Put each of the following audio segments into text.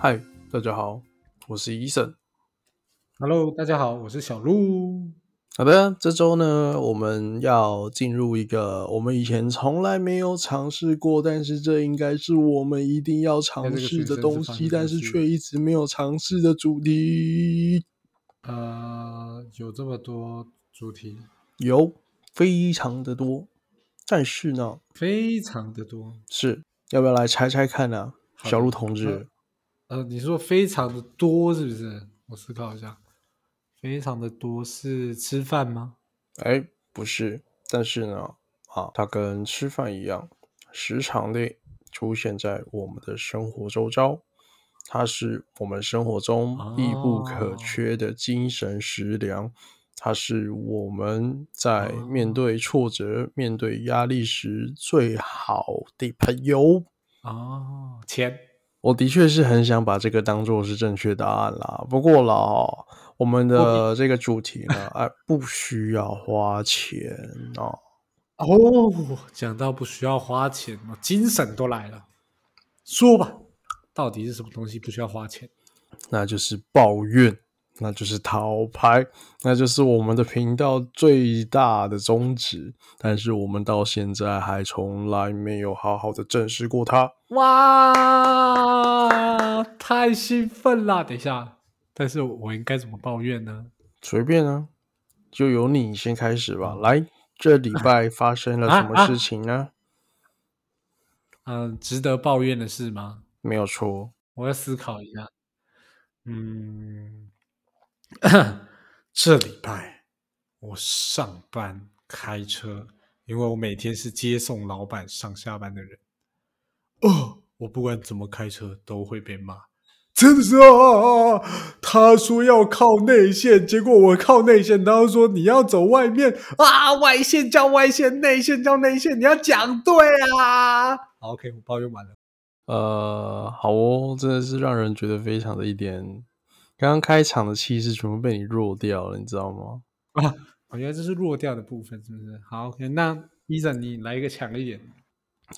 嗨，大家好，我是伊森。Hello，大家好，我是小鹿。好的，这周呢，我们要进入一个我们以前从来没有尝试过，但是这应该是我们一定要尝试的东西，但是却一直没有尝试的主题。呃，有这么多主题，有非常的多，但是呢，非常的多。是要不要来猜猜看呢、小鹿同志，呃，你说非常的多是不是？我思考一下，非常的多是吃饭吗？哎，不是，但是呢，啊，它跟吃饭一样，时常的出现在我们的生活周遭，它是我们生活中必不可缺的精神食粮，它是我们在面对挫折、面对压力时最好的朋友。哦，钱。我的确是很想把这个当做是正确答案啦，不过啦，我们的这个主题呢，哎，不需要花钱哦。哦，讲到不需要花钱，我精神都来了。说吧，到底是什么东西不需要花钱？那就是抱怨，那就是讨拍，那就是我们的频道最大的宗旨。但是我们到现在还从来没有好好的正视过它。哇，太兴奋了！等一下，但是我应该怎么抱怨呢？随便啊，就由你先开始吧。来，这礼拜发生了 什么事情呢？嗯、值得抱怨的事吗？没有错，我要思考一下。嗯，这礼拜我上班开车，因为我每天是接送老板上下班的人。哦，我不管怎么开车都会被骂，真的是啊！他说要靠内线，结果我靠内线，然后说你要走外面啊，外线叫外线，内线叫内线，你要讲对啊。好，OK，我抱怨完了。呃，好哦，真的是让人觉得非常的一点，刚刚开场的气势全部被你弱掉了，你知道吗？啊，我觉得这是弱掉的部分，是不是？好，OK，那医生你来一个强一点。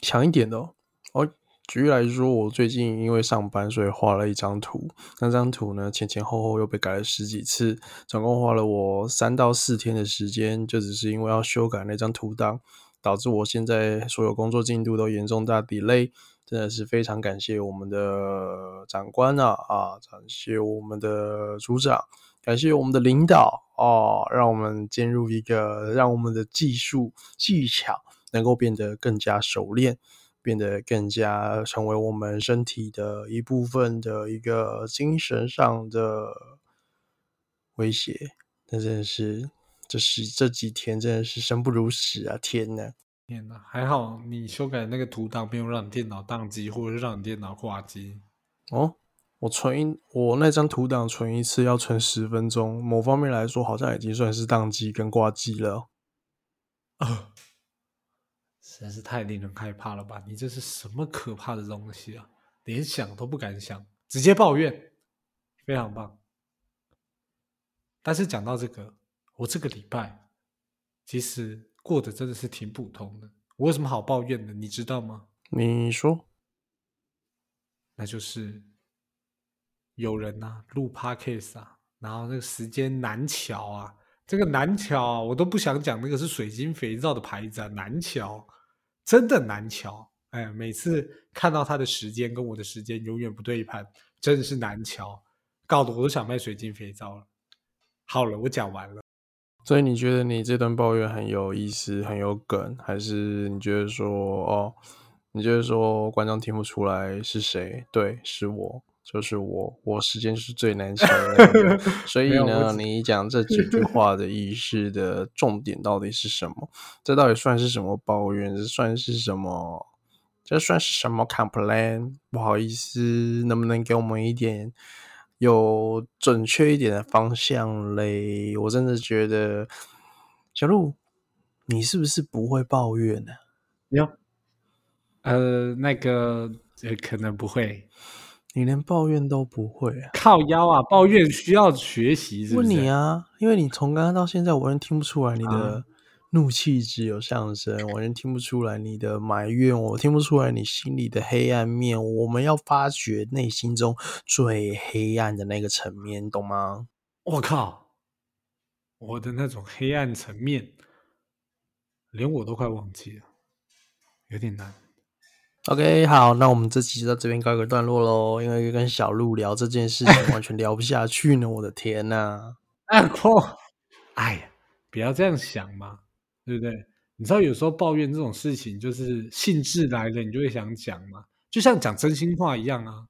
强一点的哦。哦，举例来说，我最近因为上班，所以画了一张图。那张图呢，前前后后又被改了十几次，总共花了我三到四天的时间，就只是因为要修改那张图档，导致我现在所有工作进度都严重大 delay。真的是非常感谢我们的长官啊啊，感谢我们的组长，感谢我们的领导哦，让我们进入一个让我们的技术技巧能够变得更加熟练。变得更加成为我们身体的一部分的一个精神上的威胁，那真的是，这是这几天真的是生不如死啊！天呐，天呐，还好你修改的那个图档没有让你电脑宕机，或者是让你电脑挂机。哦，我存一我那张图档存一次要存十分钟，某方面来说好像已经算是宕机跟挂机了。啊，实在是太令人害怕了吧！你这是什么可怕的东西啊？连想都不敢想，直接抱怨，非常棒。但是讲到这个，我这个礼拜其实过得真的是挺普通的。我有什么好抱怨的？你知道吗？你说，那就是有人呐、啊、录 podcast 啊，然后那个时间难瞧啊，这个难瞧啊，我都不想讲那个是水晶肥皂的牌子啊，难瞧，真的难瞧。哎，每次看到他的时间跟我的时间永远不对盘，真的是难瞧，搞得我都想卖水晶肥皂了。好了，我讲完了。所以你觉得你这段抱怨很有意思、很有梗，还是你觉得说哦，你觉得说观众听不出来是谁？对，是我，就是我，我时间是最难抢的那个。所 以呢，你讲这几句 话的意思的重点到底是什么？这到底算是什么抱怨？这算是什么？这算是什么 complain？不好意思，能不能给我们一点？有准确一点的方向嘞，我真的觉得小鹿，你是不是不会抱怨呢、啊？有，呃，那个呃，可能不会，你连抱怨都不会啊？靠腰啊，抱怨需要学习是不是？问你啊，因为你从刚刚到现在，我完全听不出来你的、啊、怒气值有上升，完全听不出来你的埋怨，我听不出来你心里的黑暗面。我们要发掘内心中最黑暗的那个层面，懂吗？我靠，我的那种黑暗层面，连我都快忘记了，有点难。OK，好，那我们这期就到这边告一个段落喽。因为跟小鹿聊这件事情，完全聊不下去呢。我的天呐、哎嚯，哎呀，不要这样想嘛，对不对？你知道有时候抱怨这种事情，就是兴致来了，你就会想讲嘛，就像讲真心话一样啊。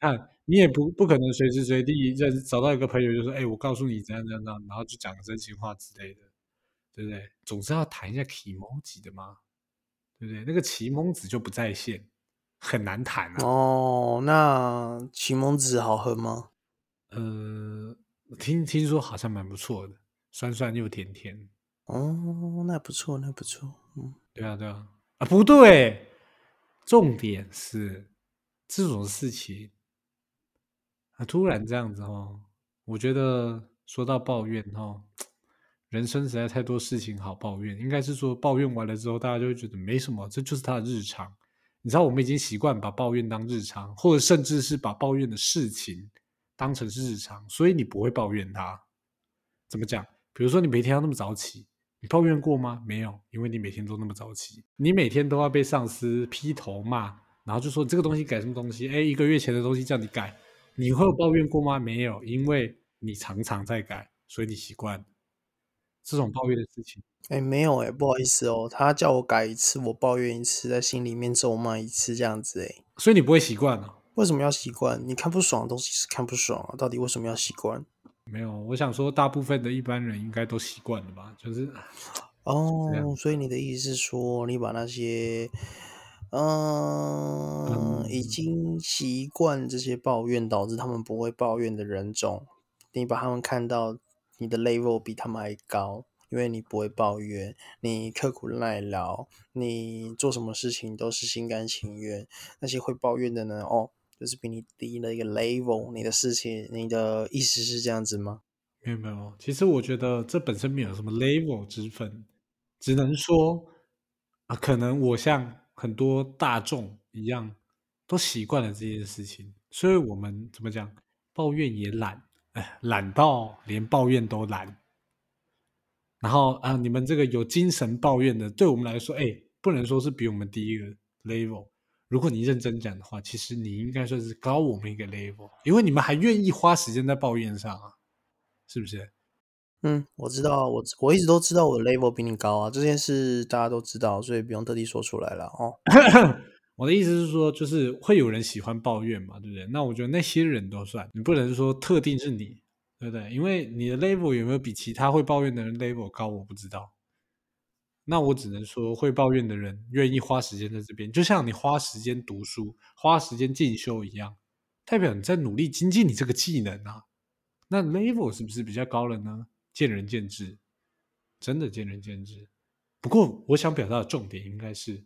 看，你也不不可能随时随地认找到一个朋友就说，哎，我告诉你怎样怎样怎样，然后就讲真心话之类的，对不对？总是要谈一下 emoji 的嘛，对不对？那个奇蒙子就不在线，很难谈啊。哦，那奇蒙子好喝吗？呃，听听说好像蛮不错的，酸酸又甜甜。哦，那不错，那不错。嗯，对啊，对啊，啊不对，重点是这种事情啊，突然这样子哦，我觉得说到抱怨哦，人生实在太多事情好抱怨，应该是说抱怨完了之后，大家就会觉得没什么，这就是他的日常。你知道，我们已经习惯把抱怨当日常，或者甚至是把抱怨的事情当成是日常，所以你不会抱怨他。怎么讲？比如说你每天要那么早起，你抱怨过吗？没有，因为你每天都那么早起，你每天都要被上司劈头骂，然后就说这个东西改什么东西，哎，一个月前的东西叫你改，你会有抱怨过吗？没有，因为你常常在改，所以你习惯这种抱怨的事情。哎，没有哎，不好意思哦，他叫我改一次，我抱怨一次，在心里面咒骂一次，这样子哎，所以你不会习惯啊。为什么要习惯？你看不爽的东西是看不爽啊，到底为什么要习惯？没有，我想说，大部分的一般人应该都习惯了吧？就是哦，所以你的意思是说，你把那些，嗯，已嗯经习惯这些抱怨，导致他们不会抱怨的人种，你把他们看到你的 level 比他们还高，因为你不会抱怨，你刻苦耐劳，你做什么事情都是心甘情愿。那些会抱怨的呢，哦，就是比你低了一个 level，你的事情，你的意思是这样子吗？没有没有，其实我觉得这本身没有什么 level 之分，只能说啊，可能我像很多大众一样，都习惯了这件事情，所以我们怎么讲，抱怨也懒，懒到连抱怨都懒。然后啊，你们这个有精神抱怨的，对我们来说，哎，不能说是比我们低一个 level。如果你认真讲的话，其实你应该算是高我们一个 level，因为你们还愿意花时间在抱怨上啊。是不是？嗯，我知道，我我一直都知道我的 level 比你高啊，这件事大家都知道，所以不用特地说出来了哦。我的意思是说，就是会有人喜欢抱怨嘛，对不对？那我觉得那些人都算，你不能说特定是你，对不对？因为你的 level 有没有比其他会抱怨的人 level 高，我不知道。那我只能说，会抱怨的人愿意花时间在这边，就像你花时间读书、花时间进修一样，代表你在努力精进你这个技能啊。那 level 是不是比较高了呢？见仁见智，真的见仁见智。不过我想表达的重点应该是，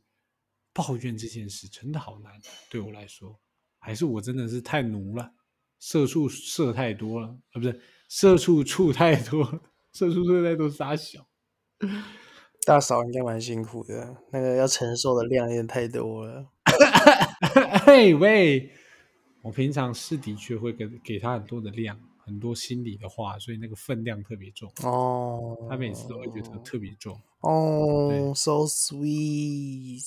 抱怨这件事真的好难，对我来说，还是我真的是太奴了，社畜射太多了，啊，不是社畜处太多了，社畜处太多傻小。大嫂应该蛮辛苦的，那个要承受的量有点太多了。嘿喂，我平常是的确会给给他很多的量，很多心里的话，所以那个分量特别重。哦，他每次都会觉得特别重，哦，so sweet。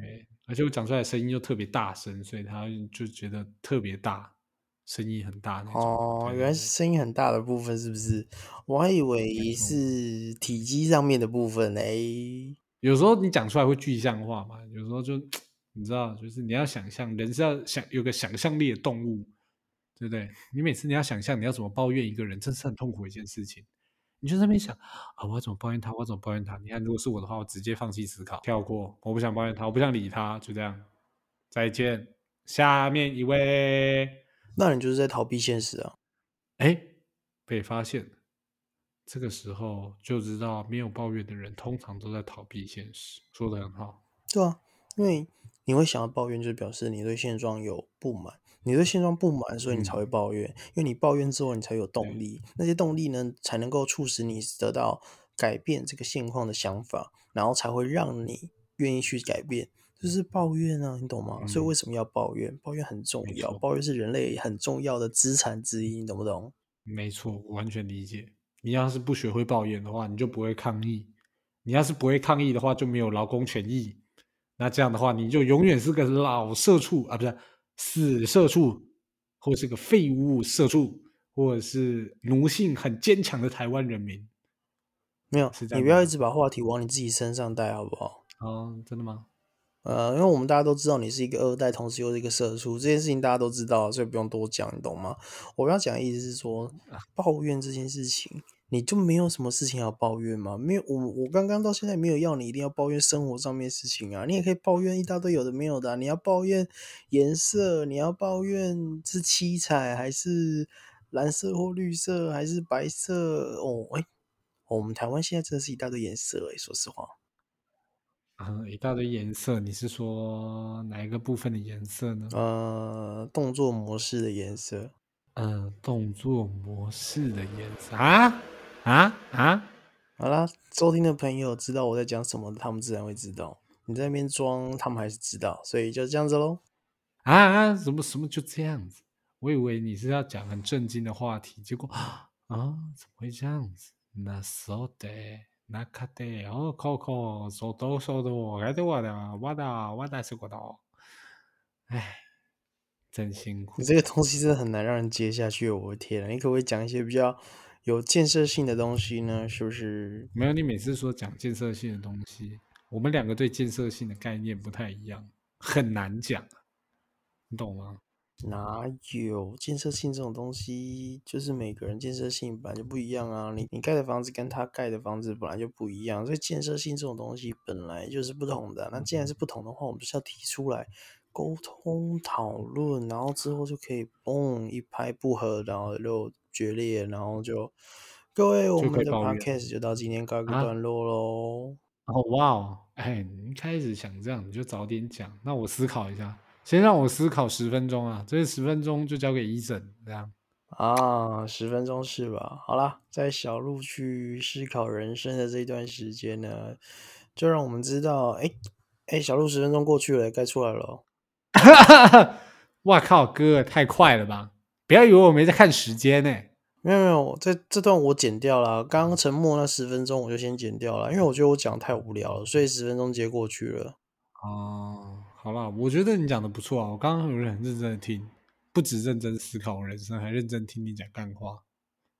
对，而且我讲出来的声音又特别大声，所以他就觉得特别大，声音很大那种。哦，原来是声音很大的部分，是不是？我还以为是体积上面的部分哎。有时候你讲出来会具象化嘛，有时候就你知道，就是你要想象，人是要想有个想象力的动物，对不对？你每次你要想象你要怎么抱怨一个人，真是很痛苦的一件事情。你就在那边想啊，我要怎么抱怨他？我要怎么抱怨他？你看，如果是我的话，我直接放弃思考，跳过，我不想抱怨他，我不想理他，就这样，再见。下面一位，那你就是在逃避现实啊。哎，被发现。这个时候就知道，没有抱怨的人通常都在逃避现实。说的很好，对啊，因为你会想要抱怨，就表示你对现状有不满，你对现状不满，所以你才会抱怨。因为你抱怨之后，你才有动力，那些动力呢，才能够促使你得到改变这个现况的想法，然后才会让你愿意去改变。就是抱怨啊，你懂吗？所以为什么要抱怨？抱怨很重要，抱怨是人类很重要的资产之一，你懂不懂？没错，我完全理解。你要是不学会抱怨的话，你就不会抗议；你要是不会抗议的话，就没有劳工权益。那这样的话，你就永远是个老社畜啊，不是死社畜，或是个废物社畜，或者是奴性很坚强的台湾人民。没有，你不要一直把话题往你自己身上带，好不好？哦，真的吗？呃，因为我们大家都知道你是一个二代，同时又是一个社畜，这件事情大家都知道，所以不用多讲，你懂吗？我要讲的意思是说，抱怨这件事情，你就没有什么事情要抱怨吗？没有，我我刚刚到现在没有要你一定要抱怨生活上面事情啊，你也可以抱怨一大堆有的没有的，你要抱怨颜色，你要抱怨是七彩还是蓝色或绿色还是白色？哦，哎，我们台湾现在真的是一大堆颜色哎，说实话。嗯，一大堆颜色，你是说哪一个部分的颜色呢？呃，动作模式的颜色。嗯，动作模式的颜色啊啊啊！好啦，收听的朋友知道我在讲什么，他们自然会知道。你在那边装，他们还是知道，所以就这样子喽。啊啊！什么什么就这样子？我以为你是要讲很震惊的话题，结果 啊，怎么会这样子？那说的。那卡的哦，考考说多说多，爱的我的，我的我的是个到，唉，真辛苦。你这个东西真的很难让人接下去，我的天啊！你可不可以讲一些比较有建设性的东西呢？是不是？没有，你每次说讲建设性的东西，我们两个对建设性的概念不太一样，很难讲，你懂吗？哪有建设性这种东西？就是每个人建设性本来就不一样啊！你你盖的房子跟他盖的房子本来就不一样，所以建设性这种东西本来就是不同的。那既然是不同的话，我们就是要提出来沟通讨论，然后之后就可以嘣一拍不合，然后就决裂，然后就各位我们的 podcast 就到今天告一个段落喽。哦哇哦，哎，你一开始想这样，你就早点讲，那我思考一下。先让我思考十分钟啊，这十分钟就交给医生这样啊，十分钟是吧？好啦，在小鹿去思考人生的这一段时间呢，就让我们知道，哎哎，小鹿十分钟过去了，该出来了。哇靠，哥太快了吧！不要以为我没在看时间呢。没有没有，这这段我剪掉了，刚刚沉默那十分钟我就先剪掉了，因为我觉得我讲太无聊了，所以十分钟接过去了。哦。好啦，我觉得你讲的不错啊，我刚刚有很认真的听，不止认真思考人生，还认真听你讲干话。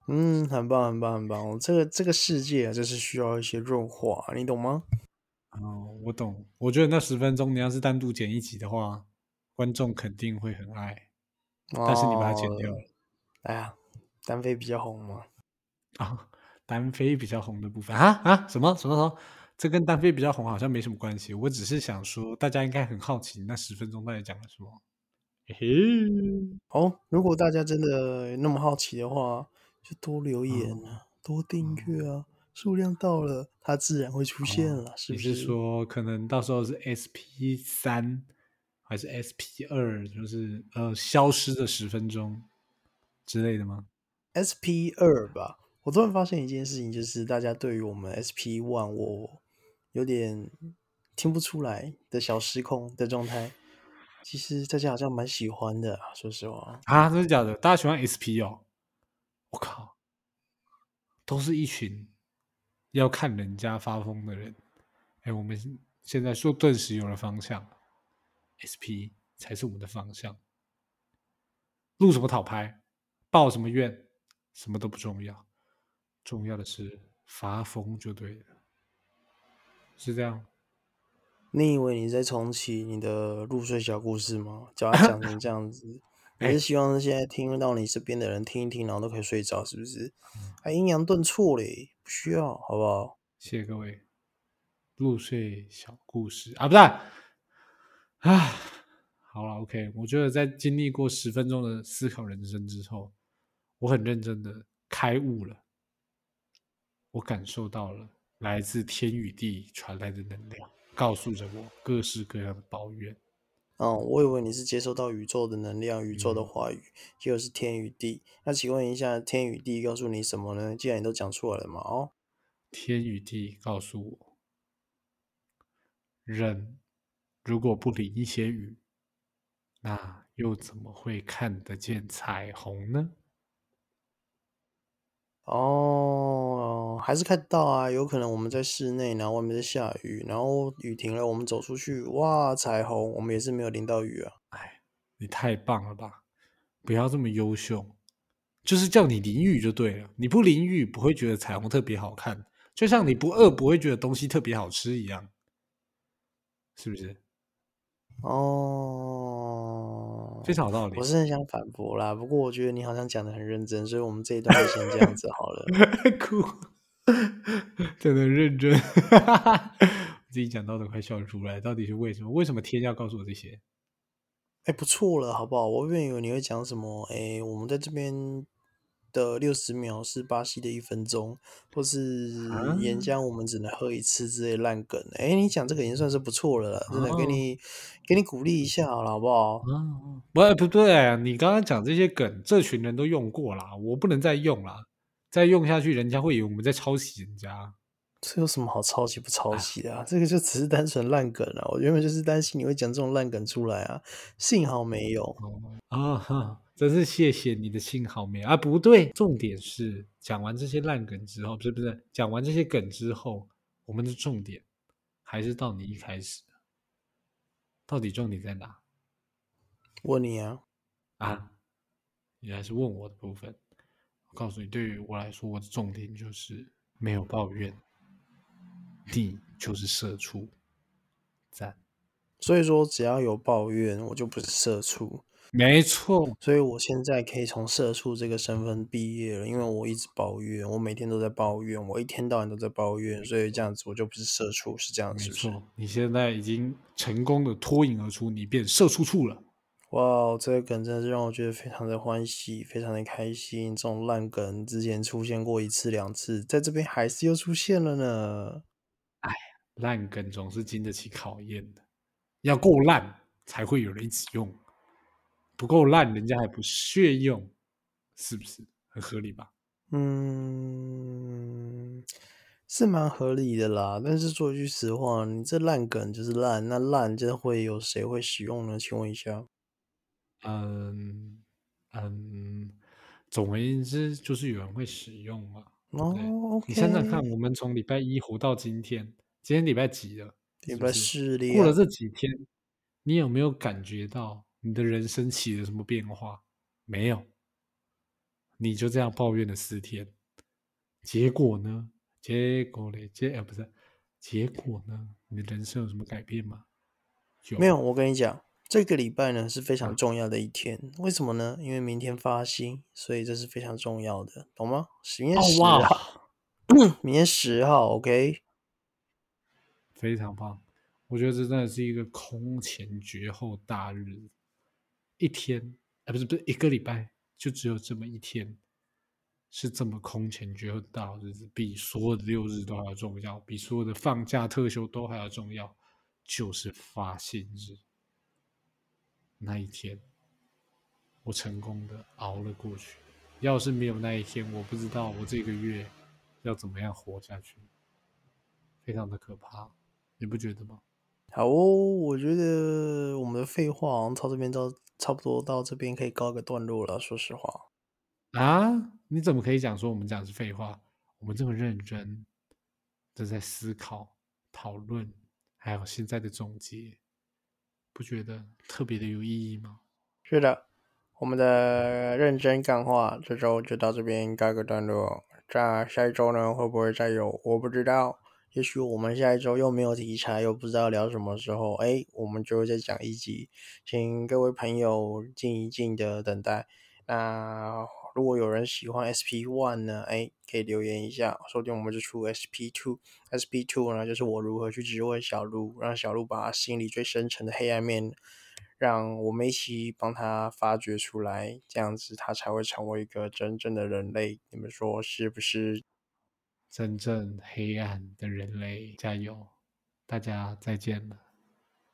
嗯，很棒，很棒，很棒。这个这个世界啊，就是需要一些润滑，你懂吗？哦，我懂。我觉得那十分钟你要是单独剪一集的话，观众肯定会很爱。但是你把它剪掉了。哎呀，单飞比较红嘛。啊，单飞比较红的部分啊啊，什么什么什么？这跟单飞比较红好像没什么关系，我只是想说，大家应该很好奇那十分钟到底讲了什么。嘿嘿，好，如果大家真的那么好奇的话，就多留言啊，多订阅啊，数量到了，它自然会出现了，是不是？说可能到时候是 SP 三还是 SP 二，就是呃消失的十分钟之类的吗？SP 二吧，我突然发现一件事情，就是大家对于我们 SP one 我。有点听不出来的小失控的状态，其实大家好像蛮喜欢的，说实话啊，真的假的？大家喜欢 SP 哦？我靠，都是一群要看人家发疯的人。哎，我们现在说顿时有了方向，SP 才是我们的方向。录什么讨拍，报什么怨，什么都不重要，重要的是发疯就对了。是这样，你以为你在重启你的入睡小故事吗？叫他讲成这样子，还是希望现在听到你这边的人听一听，然后都可以睡着，是不是？还阴阳顿挫嘞，不需要，好不好？谢谢各位，入睡小故事啊，不是啊，好了，OK，我觉得在经历过十分钟的思考人生之后，我很认真的开悟了，我感受到了。来自天与地传来的能量，告诉着我各式各样的抱怨。哦，我以为你是接收到宇宙的能量、宇宙的话语，结果是天与地。那请问一下，天与地告诉你什么呢？既然你都讲出来了嘛，哦，天与地告诉我，人如果不淋一些雨，那又怎么会看得见彩虹呢？哦，还是看得到啊，有可能我们在室内，然后外面在下雨，然后雨停了，我们走出去，哇，彩虹，我们也是没有淋到雨啊。哎，你太棒了吧！不要这么优秀，就是叫你淋雨就对了。你不淋雨不会觉得彩虹特别好看，就像你不饿不会觉得东西特别好吃一样，是不是？哦，非常有道理我。是很想反驳啦，不过我觉得你好像讲的很认真，所以我们这一段就先这样子好了。哭，真的认真，我自己讲到都快笑出来。到底是为什么？为什么天要告诉我这些？哎，不错了，好不好？我原本以为你会讲什么，哎，我们在这边的六十秒是巴西的一分钟，或是啊岩浆我们只能喝一次之类的烂梗。哎，你讲这个已经算是不错了啦，真的给哦你给你鼓励一下好了，好不好？啊，不不对，你刚刚讲这些梗，这群人都用过啦，我不能再用啦，再用下去，人家会以为我们在抄袭人家。这有什么好抄袭不抄袭的啊？这个就只是单纯烂梗啊！我原本就是担心你会讲这种烂梗出来啊，幸好没有。啊哈，真是谢谢你的信好没啊！不对，重点是讲完这些烂梗之后，不是不是，讲完这些梗之后，我们的重点还是到你一开始，到底重点在哪问你啊，啊？你还是问我的部分。我告诉你，对于我来说，我的重点就是没有抱怨，你就是社畜，赞，所以说只要有抱怨，我就不是社畜。没错，所以我现在可以从社畜这个身份毕业了，因为我一直抱怨，我每天都在抱怨，我一天到晚都在抱怨，所以这样子我就不是社畜，是这样子没？错，你现在已经成功的脱颖而出，你变社畜畜了。哇，这个梗真的是让我觉得非常的欢喜，非常的开心。这种烂梗之前出现过一次两次，在这边还是又出现了呢。哎烂梗总是经得起考验的，要够烂才会有人一直用，不够烂人家还不屑用，是不是很合理吧？嗯，是蛮合理的啦。但是说句实话，你这烂梗就是烂，那烂真的会有谁会使用呢？请问一下。嗯嗯，总而言之，就是有人会使用嘛。哦你想想看，我们从礼拜一活到今天，今天礼拜几了？礼拜四了过了呀这几天，你有没有感觉到你的人生起了什么变化？没有，你就这样抱怨了四天，结果呢？结果嘞？结呃不是，结果呢？你的人生有什么改变吗？没有，我跟你讲，这个礼拜呢是非啊常重要的一天。为什么呢？因为明天发薪，所以这是非常重要的，懂吗？明天哦十哇号，明天十号，OK。非常棒，我觉得这真的是一个空前绝后大日子，一天，啊不是不是一个礼拜，就只有这么一天，是这么空前绝后大的日子，比所有的六日都还要重要，比所有的放假特休都还要重要，就是发现日那一天，我成功的熬了过去。要是没有那一天，我不知道我这个月要怎么样活下去，非常的可怕。你不觉得吗？好哦，我觉得我们的废话好像到这边到差不多到这边可以告个段落了。说实话，啊？你怎么可以讲说我们讲的是废话？我们这么认真的在思考、讨论，还有现在的总结，不觉得特别的有意义吗？是的，我们的认真干话这周就到这边告个段落。在下一周呢会不会再有？我不知道。也许我们下一周又没有题材，又不知道聊什么时候，哎，我们就会再讲一集，请各位朋友静一静的等待。那如果有人喜欢 SP One 呢，哎，可以留言一下，说不定我们就出 SP Two。SP Two 呢，就是我如何去质问小鹿，让小鹿把心里最深沉的黑暗面，让我们一起帮他发掘出来，这样子他才会成为一个真正的人类。你们说是不是？真正黑暗的人类，加油！大家再见了，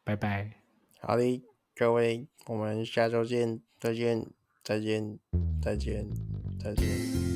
拜拜。好的，各位，我们下周见，再见，再见，再见，再见。